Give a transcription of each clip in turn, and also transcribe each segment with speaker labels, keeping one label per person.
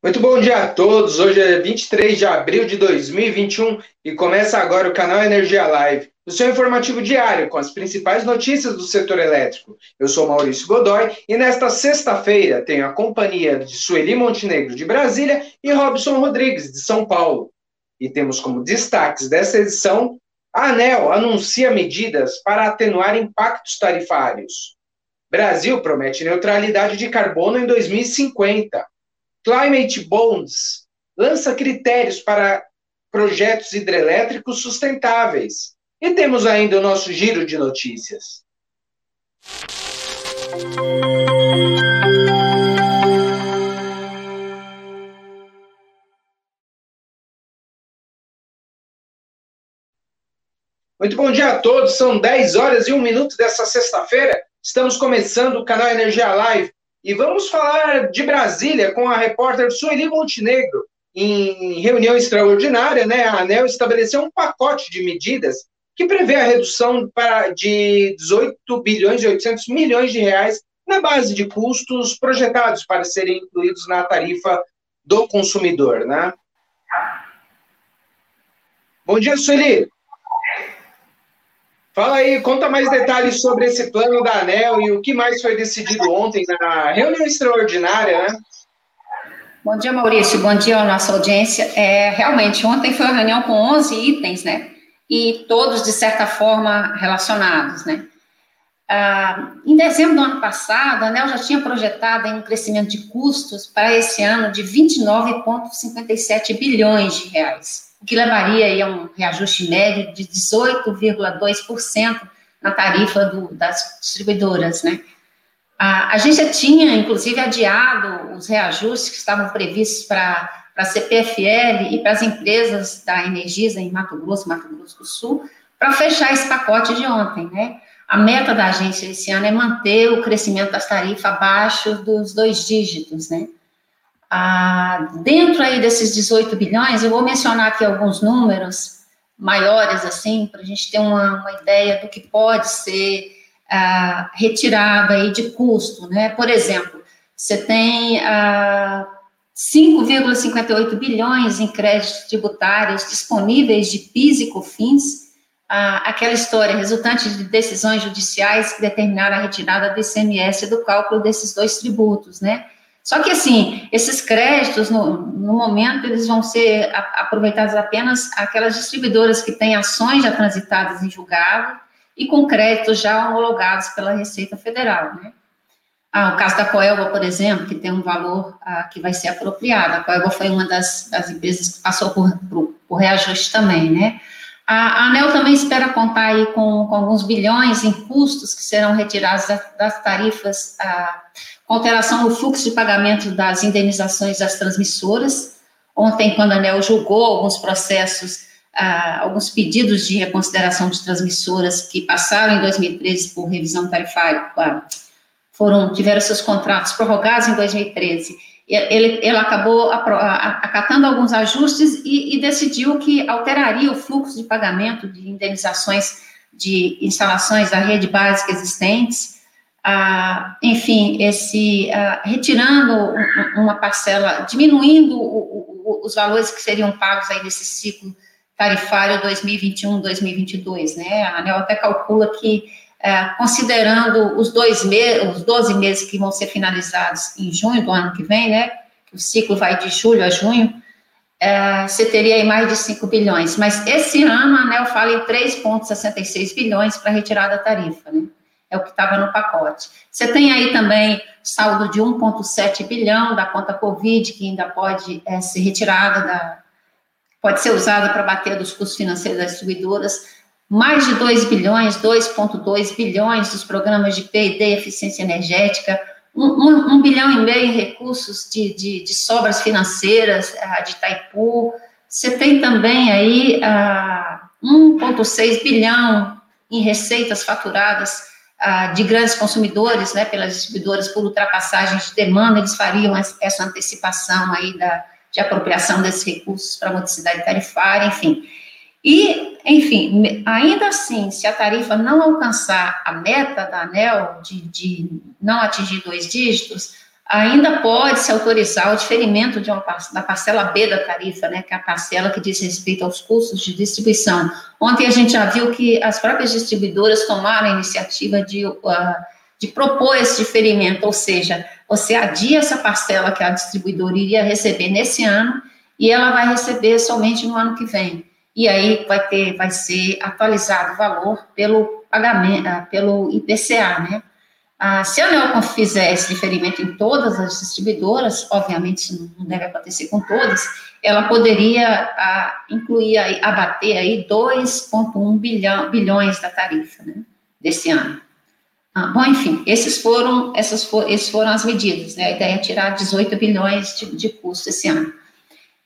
Speaker 1: Muito bom dia a todos. Hoje é 23 de abril de 2021 e começa agora o canal Energia Live, o seu informativo diário com as principais notícias do setor elétrico. Eu sou Maurício Godoy e nesta sexta-feira tenho a companhia de Sueli Montenegro de Brasília e Robson Rodrigues de São Paulo. E temos como destaques dessa edição: a ANEL anuncia medidas para atenuar impactos tarifários. Brasil promete neutralidade de carbono em 2050. Climate Bonds lança critérios para projetos hidrelétricos sustentáveis. E temos ainda o nosso giro de notícias. Muito bom dia a todos, são 10 horas e 1 minuto dessa sexta-feira. Estamos começando o canal Energia Live e vamos falar de Brasília com a repórter Sueli Montenegro. Em reunião extraordinária, né, a ANEL estabeleceu um pacote de medidas que prevê a redução para, de 18 bilhões e 800 milhões de reais na base de custos projetados para serem incluídos na tarifa do consumidor, né? Bom dia, Sueli. Fala aí, conta mais detalhes sobre esse plano da ANEL e o que mais foi decidido ontem na reunião extraordinária, né?
Speaker 2: Bom dia, Maurício. Bom dia à nossa audiência. É, realmente, ontem foi uma reunião com 11 itens, né? E todos, de certa forma, relacionados, né? Ah, em dezembro do ano passado, a ANEL já tinha projetado um crescimento de custos para esse ano de 29,57 bilhões de reais o que levaria a um reajuste médio de 18,2% na tarifa do, das distribuidoras, né? A agência tinha, inclusive, adiado os reajustes que estavam previstos para a CPFL e para as empresas da Energisa em Mato Grosso, Mato Grosso do Sul, para fechar esse pacote de ontem, né? A meta da agência esse ano é manter o crescimento das tarifas abaixo dos dois dígitos, né? Ah, dentro aí desses 18 bilhões, eu vou mencionar aqui alguns números maiores, assim, para a gente ter uma, uma, ideia do que pode ser ah, retirado aí de custo, né? Por exemplo, você tem ah, 5,58 bilhões em créditos tributários disponíveis de PIS e COFINS, ah, aquela história resultante de decisões judiciais que determinaram a retirada do ICMS do cálculo desses dois tributos, né? Só que, assim, esses créditos, no, no momento, eles vão ser aproveitados apenas aquelas distribuidoras que têm ações já transitadas em julgado e com créditos já homologados pela Receita Federal, né? Ah, o caso da Coelba, por exemplo, que tem um valor ah, que vai ser apropriado. A Coelba foi uma das, das empresas que passou por, por, por, reajuste também, né? A, a ANEL também espera contar aí com, com, alguns bilhões em custos que serão retirados das, das tarifas ah, alteração no fluxo de pagamento das indenizações das transmissoras. Ontem, quando a ANEL julgou alguns processos, ah, alguns pedidos de reconsideração de transmissoras que passaram em 2013 por revisão tarifária, foram, tiveram seus contratos prorrogados em 2013. Ele, ele acabou acatando alguns ajustes e, e decidiu que alteraria o fluxo de pagamento de indenizações de instalações da rede básica existentes, ah, enfim, esse, ah, retirando uma parcela, diminuindo o, o, os valores que seriam pagos aí nesse ciclo tarifário 2021-2022, né? A ANEL até calcula que, é, considerando os dois meses, os 12 meses que vão ser finalizados em junho do ano que vem, né? O ciclo vai de julho a junho, é, você teria aí mais de 5 bilhões. Mas esse ano a ANEL fala em 3,66 bilhões para retirar da tarifa, né? É o que estava no pacote. Você tem aí também saldo de 1,7 bilhão da conta Covid, que ainda pode é, ser retirada, da, pode ser usada para bater dos custos financeiros das distribuidoras, mais de 2 bilhões, 2,2 bilhões dos programas de P&D, eficiência energética, 1 um, um, um, bilhão e meio em recursos de, de, de sobras financeiras de Itaipu, você tem também aí uh, ah, 1,6 bilhão em receitas faturadas ah, de grandes consumidores, né, pelas distribuidoras, por ultrapassagem de demanda, eles fariam essa antecipação aí da, de apropriação desses recursos para a modicidade tarifária, enfim. E, enfim, ainda assim, se a tarifa não alcançar a meta da ANEL de, de não atingir dois dígitos, ainda pode se autorizar o diferimento de uma, da parcela B da tarifa, né, que é a parcela que diz respeito aos custos de distribuição. Ontem a gente já viu que as próprias distribuidoras tomaram a iniciativa de, uh, de propor esse diferimento, ou seja, você adia essa parcela que a distribuidora iria receber nesse ano e ela vai receber somente no ano que vem. E aí vai ter, vai ser atualizado o valor pelo pagamento, ah, pelo IPCA, né? Ah, se a Neocon fizer esse diferimento em todas as distribuidoras, obviamente isso não deve acontecer com todas, ela poderia ah, incluir, aí, abater aí 2,1 bilhão, bilhões da tarifa né, desse ano. Ah, bom, enfim, esses foram, essas for, esses foram as medidas, né, a ideia é tirar 18 bilhões de, de custo esse ano.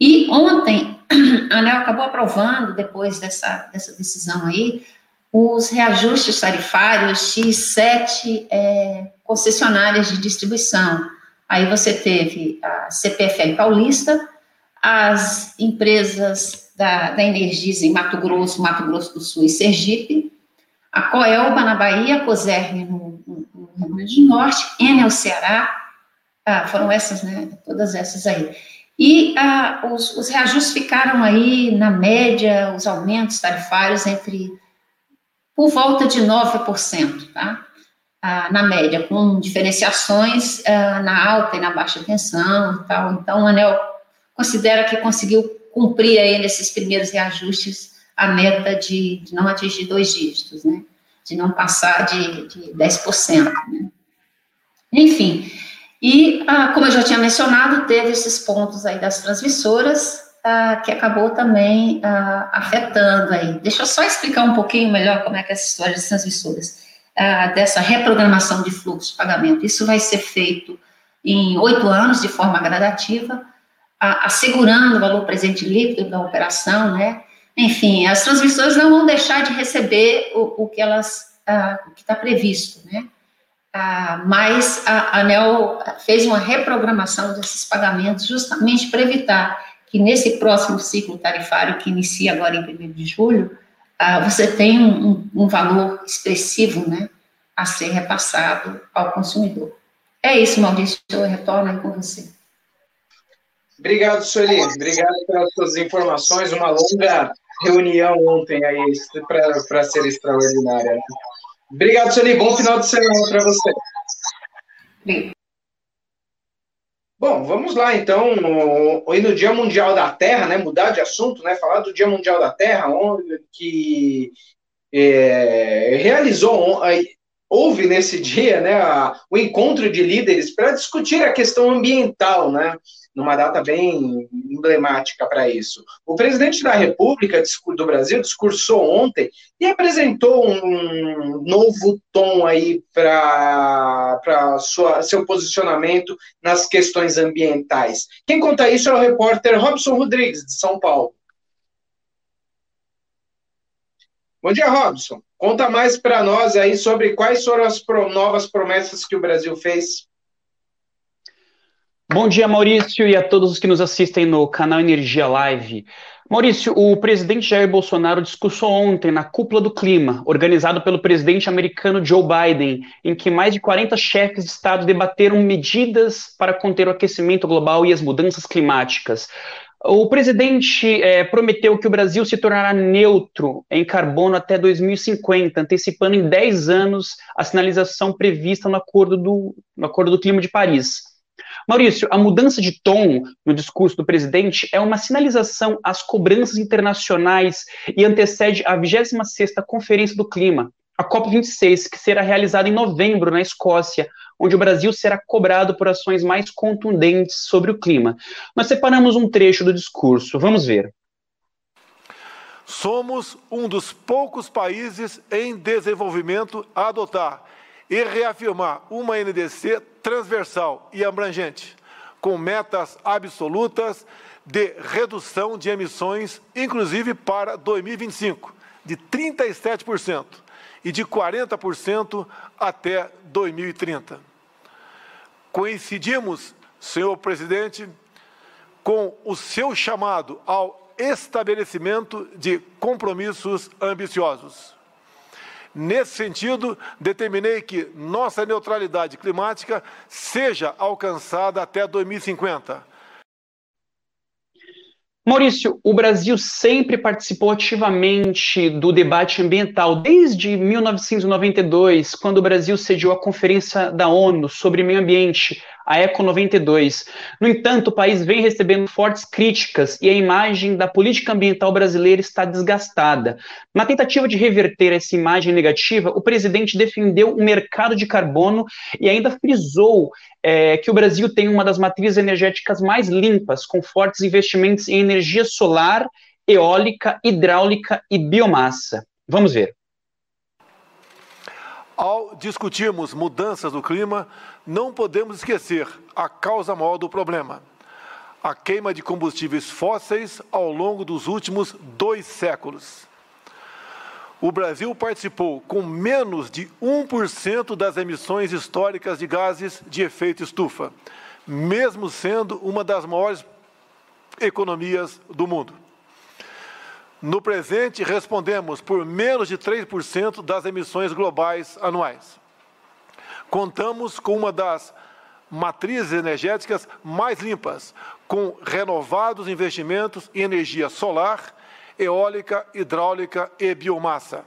Speaker 2: E ontem, a ANEL acabou aprovando, depois dessa, dessa decisão aí, os reajustes tarifários de sete é, concessionárias de distribuição. Aí você teve a CPFL Paulista, as empresas da, da Energisa em Mato Grosso, Mato Grosso do Sul e Sergipe, a Coelba na Bahia, a Coserne no, no, no, Rio Grande do Norte, Enel Ceará, ah, foram essas, né, todas essas aí. E ah, os, os reajustes ficaram aí, na média, os aumentos tarifários entre por volta de 9%, tá? Ah, na média, com diferenciações ah, na alta e na baixa tensão e tal. Então, o ANEL considera que conseguiu cumprir aí nesses primeiros reajustes a meta de, de não atingir dois dígitos, né? De não passar de, de 10%, né? Enfim, e ah, como eu já tinha mencionado, teve esses pontos aí das transmissoras, ah, que acabou também ah, afetando aí. Deixa eu só explicar um pouquinho melhor como é que é essa história das transmissoras, ah, dessa reprogramação de fluxo de pagamento. Isso vai ser feito em oito anos, de forma gradativa, assegurando o valor presente líquido da operação, né? Enfim, as transmissoras não vão deixar de receber o, o que elas, o que está previsto, né? mas a ANEL fez uma reprogramação desses pagamentos justamente para evitar que nesse próximo ciclo tarifário, que inicia agora em 1 de julho, uh, você tem um, um, valor expressivo, né, a ser repassado ao consumidor. É isso, Maurício, eu retorno com você.
Speaker 1: Obrigado, Sueli. Obrigado pelas suas informações. Uma longa reunião ontem aí para ser extraordinária. Obrigado, Sueli. Bom final de semana para você. Obrigado. Bom, vamos lá então. Hoje no Dia Mundial da Terra, né? Mudar de assunto, né? Falar do Dia Mundial da Terra, que é, realizou, houve nesse dia, né? A, o encontro de líderes para discutir a questão ambiental, né? numa data bem emblemática para isso. O presidente da República do Brasil discursou ontem e apresentou um novo tom aí para seu posicionamento nas questões ambientais. Quem conta isso é o repórter Robson Rodrigues, de São Paulo. Bom dia, Robson. Conta mais para nós aí sobre quais foram as novas promessas que o Brasil fez
Speaker 3: Bom dia, Maurício, e a todos os que nos assistem no canal Energia Live. Maurício, o presidente Jair Bolsonaro discursou ontem na Cúpula do Clima, organizado pelo presidente americano Joe Biden, em que mais de 40 chefes de Estado debateram medidas para conter o aquecimento global e as mudanças climáticas. O presidente é, prometeu que o Brasil se tornará neutro em carbono até 2050, antecipando em 10 anos a sinalização prevista no Acordo do, no acordo do Clima de Paris. Maurício, a mudança de tom no discurso do presidente é uma sinalização às cobranças internacionais e antecede a 26ª Conferência do Clima, a COP26, que será realizada em novembro na Escócia, onde o Brasil será cobrado por ações mais contundentes sobre o clima. Nós separamos um trecho do discurso, vamos ver.
Speaker 4: Somos um dos poucos países em desenvolvimento a adotar e reafirmar uma NDC transversal e abrangente, com metas absolutas de redução de emissões, inclusive para 2025, de 37% e de 40% até 2030. Coincidimos, senhor presidente, com o seu chamado ao estabelecimento de compromissos ambiciosos Nesse sentido, determinei que nossa neutralidade climática seja alcançada até 2050.
Speaker 3: Maurício, o Brasil sempre participou ativamente do debate ambiental, desde 1992, quando o Brasil sediou a Conferência da ONU sobre Meio Ambiente, a ECO 92. No entanto, o país vem recebendo fortes críticas e a imagem da política ambiental brasileira está desgastada. Na tentativa de reverter essa imagem negativa, o presidente defendeu o mercado de carbono e ainda frisou é, que o Brasil tem uma das matrizes energéticas mais limpas, com fortes investimentos em energia solar, eólica, hidráulica e biomassa. Vamos ver.
Speaker 4: Ao discutirmos mudanças do clima, não podemos esquecer a causa maior do problema: a queima de combustíveis fósseis ao longo dos últimos dois séculos o Brasil participou com menos de 1% das emissões históricas de gases de efeito estufa, mesmo sendo uma das maiores economias do mundo. No presente, respondemos por menos de 3% das emissões globais anuais. Contamos com uma das matrizes energéticas mais limpas, com renovados investimentos em energia solar eólica, hidráulica e biomassa.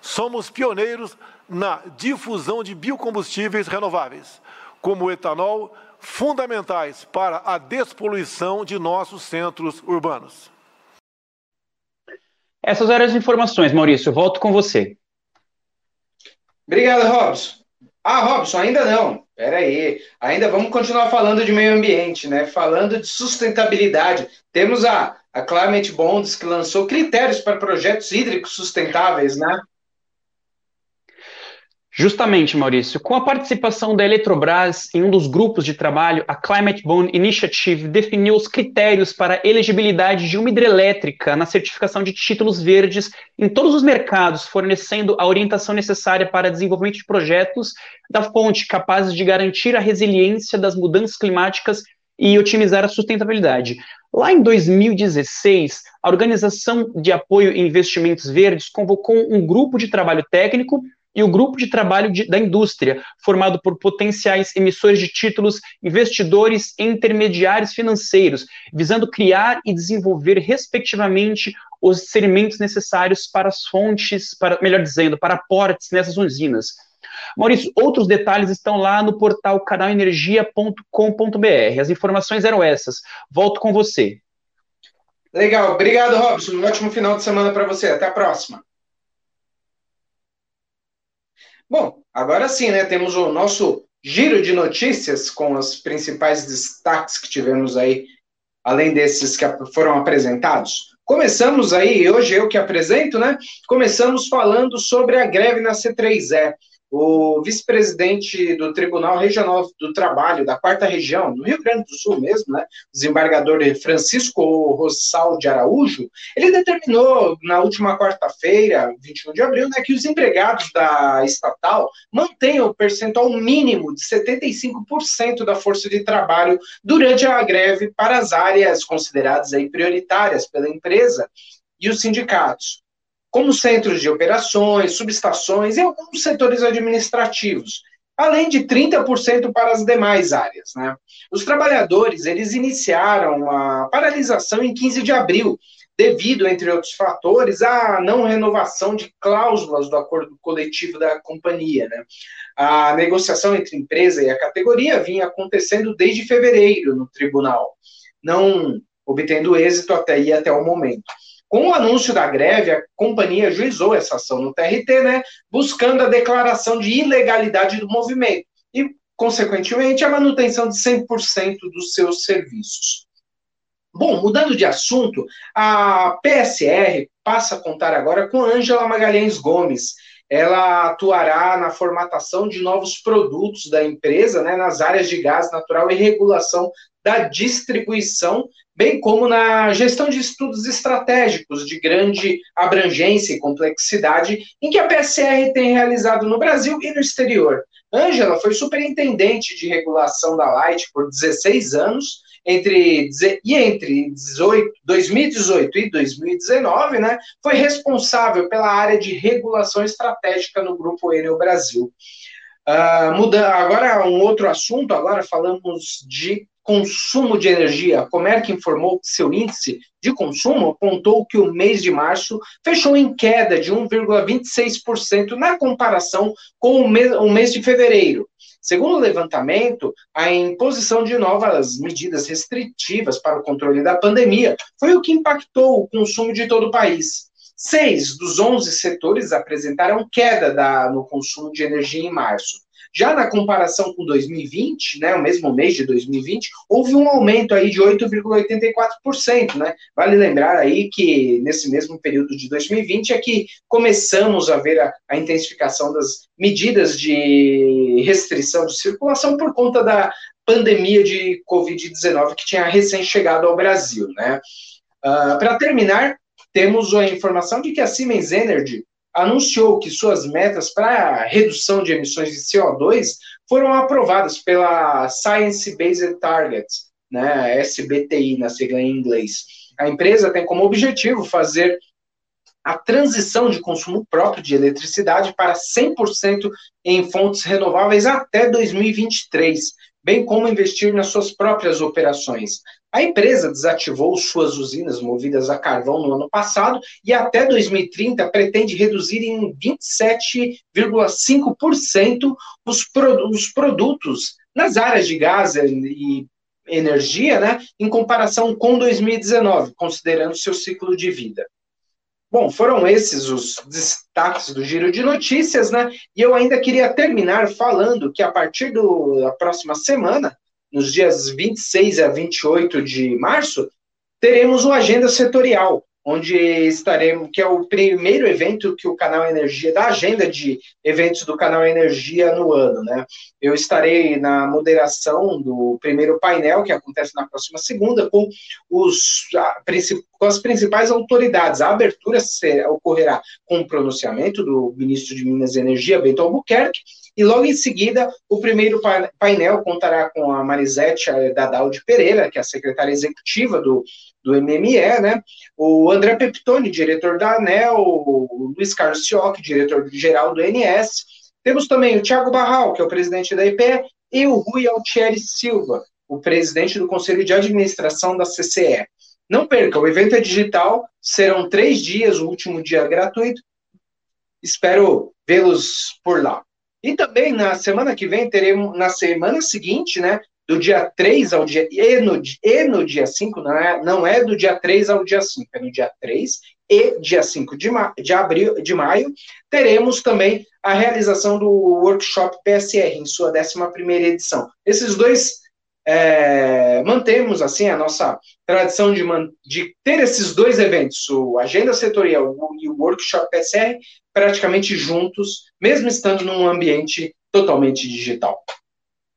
Speaker 4: Somos pioneiros na difusão de biocombustíveis renováveis, como o etanol, fundamentais para a despoluição de nossos centros urbanos.
Speaker 3: Essas eram as informações, Maurício. Volto com você.
Speaker 1: Obrigado, Robson. Ah, Robson, ainda não. Pera aí. Ainda vamos continuar falando de meio ambiente, né? Falando de sustentabilidade. Temos a a Climate Bonds, que lançou critérios para projetos hídricos sustentáveis, né?
Speaker 3: Justamente, Maurício. Com a participação da Eletrobras em um dos grupos de trabalho, a Climate Bond Initiative definiu os critérios para elegibilidade de uma hidrelétrica na certificação de títulos verdes em todos os mercados, fornecendo a orientação necessária para desenvolvimento de projetos da fonte capazes de garantir a resiliência das mudanças climáticas e otimizar a sustentabilidade. Lá em 2016, a Organização de Apoio e Investimentos Verdes convocou um grupo de trabalho técnico e o grupo de trabalho de, da indústria, formado por potenciais emissores de títulos, investidores e intermediários financeiros, visando criar e desenvolver, respectivamente, os segmentos necessários para as fontes, para, melhor dizendo, para aportes nessas usinas. Maurício, outros detalhes estão lá no portal canalenergia.com.br. As informações eram essas. Volto com você.
Speaker 1: Legal, obrigado, Robson. Um ótimo final de semana para você. Até a próxima. Bom, agora sim, né? Temos o nosso giro de notícias com os principais destaques que tivemos aí, além desses que foram apresentados. Começamos aí, hoje eu que apresento, né? Começamos falando sobre a greve na C3E o vice-presidente do Tribunal Regional do Trabalho da Quarta Região, no Rio Grande do Sul mesmo, né, desembargador Francisco Rossal de Araújo, ele determinou na última quarta-feira, 21 de abril, né, que os empregados da estatal mantenham o percentual mínimo de 75% da força de trabalho durante a greve para as áreas consideradas aí prioritárias pela empresa e os sindicatos como centros de operações, subestações e alguns setores administrativos, além de 30% para as demais áreas. Né? Os trabalhadores eles iniciaram a paralisação em 15 de abril, devido, entre outros fatores, à não renovação de cláusulas do acordo coletivo da companhia. Né? A negociação entre a empresa e a categoria vinha acontecendo desde fevereiro no tribunal, não obtendo êxito até aí até o momento. Com o anúncio da greve, a companhia juizou essa ação no TRT, né, buscando a declaração de ilegalidade do movimento e, consequentemente, a manutenção de 100% dos seus serviços. Bom, mudando de assunto, a PSR passa a contar agora com Ângela Magalhães Gomes. Ela atuará na formatação de novos produtos da empresa, né, nas áreas de gás natural e regulação da distribuição bem como na gestão de estudos estratégicos de grande abrangência e complexidade, em que a PSR tem realizado no Brasil e no exterior. Ângela foi superintendente de regulação da Light por 16 anos entre e entre 18, 2018 e 2019, né, foi responsável pela área de regulação estratégica no Grupo Enel Brasil. Uh, muda, agora um outro assunto, agora falamos de consumo de energia. A Comerc informou que seu índice de consumo apontou que o mês de março fechou em queda de 1,26% na comparação com o mês, o mês de fevereiro. Segundo o levantamento, a imposição de novas medidas restritivas para o controle da pandemia foi o que impactou o consumo de todo o país. Seis dos onze setores apresentaram queda da, no consumo de energia em março. Já na comparação com 2020, né, o mesmo mês de 2020, houve um aumento aí de 8,84%, né? Vale lembrar aí que nesse mesmo período de 2020 é que começamos a ver a, a intensificação das medidas de restrição de circulação por conta da pandemia de Covid-19 que tinha recém chegado ao Brasil, né? Uh, Para terminar, temos a informação de que a Siemens Energy anunciou que suas metas para redução de emissões de CO2 foram aprovadas pela Science Based Targets, né, SBTI na sigla em inglês. A empresa tem como objetivo fazer a transição de consumo próprio de eletricidade para 100% em fontes renováveis até 2023, bem como investir nas suas próprias operações. A empresa desativou suas usinas movidas a carvão no ano passado e até 2030 pretende reduzir em 27,5% os, os produtos nas áreas de gás e energia, né, em comparação com 2019, considerando seu ciclo de vida. Bom, foram esses os destaques do giro de notícias, né? E eu ainda queria terminar falando que a partir do, da próxima semana nos dias 26 a 28 de março, teremos o Agenda Setorial, onde estaremos, que é o primeiro evento que o Canal Energia, da agenda de eventos do Canal Energia no ano, né? Eu estarei na moderação do primeiro painel, que acontece na próxima segunda, com, os, com as principais autoridades. A abertura ocorrerá com o pronunciamento do ministro de Minas e Energia, Bento Albuquerque, e logo em seguida, o primeiro painel contará com a Marisete Dadal Pereira, que é a secretária executiva do, do MME, né? O André Peptoni, diretor da ANEL, o Luiz Carlos Sioc, diretor-geral do NS. Temos também o Tiago Barral, que é o presidente da IPE, e o Rui Altieri Silva, o presidente do Conselho de Administração da CCE. Não perca, o evento é digital, serão três dias, o último dia é gratuito. Espero vê-los por lá. E também na semana que vem teremos, na semana seguinte, né, do dia 3 ao dia, e no, e no dia 5, não é, não é do dia 3 ao dia 5, é no dia 3 e dia 5 de, ma, de, abril, de maio, teremos também a realização do workshop PSR, em sua 11ª edição. Esses dois é, mantemos assim a nossa tradição de, de, ter esses dois eventos, o Agenda Setorial e o Workshop PSR, praticamente juntos, mesmo estando num ambiente totalmente digital.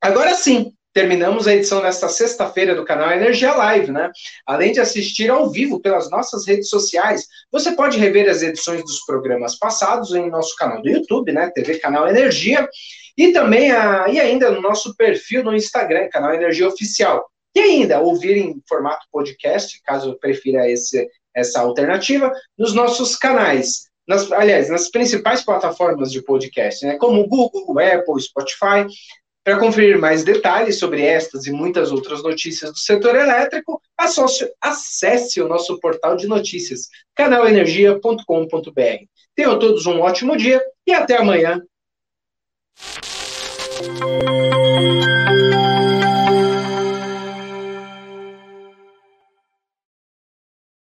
Speaker 1: Agora sim, terminamos a edição desta sexta-feira do canal Energia Live, né? Além de assistir ao vivo pelas nossas redes sociais, você pode rever as edições dos programas passados em nosso canal do YouTube, né? TV Canal Energia, e também a, e ainda no nosso perfil no Instagram, canal Energia Oficial. E ainda ouvir em formato podcast, caso prefira esse, essa alternativa, nos nossos canais nas, aliás, nas principais plataformas de podcast, né, como Google, Apple, Spotify. Para conferir mais detalhes sobre estas e muitas outras notícias do setor elétrico, acesse o nosso portal de notícias, canalenergia.com.br. Tenham todos um ótimo dia e até amanhã.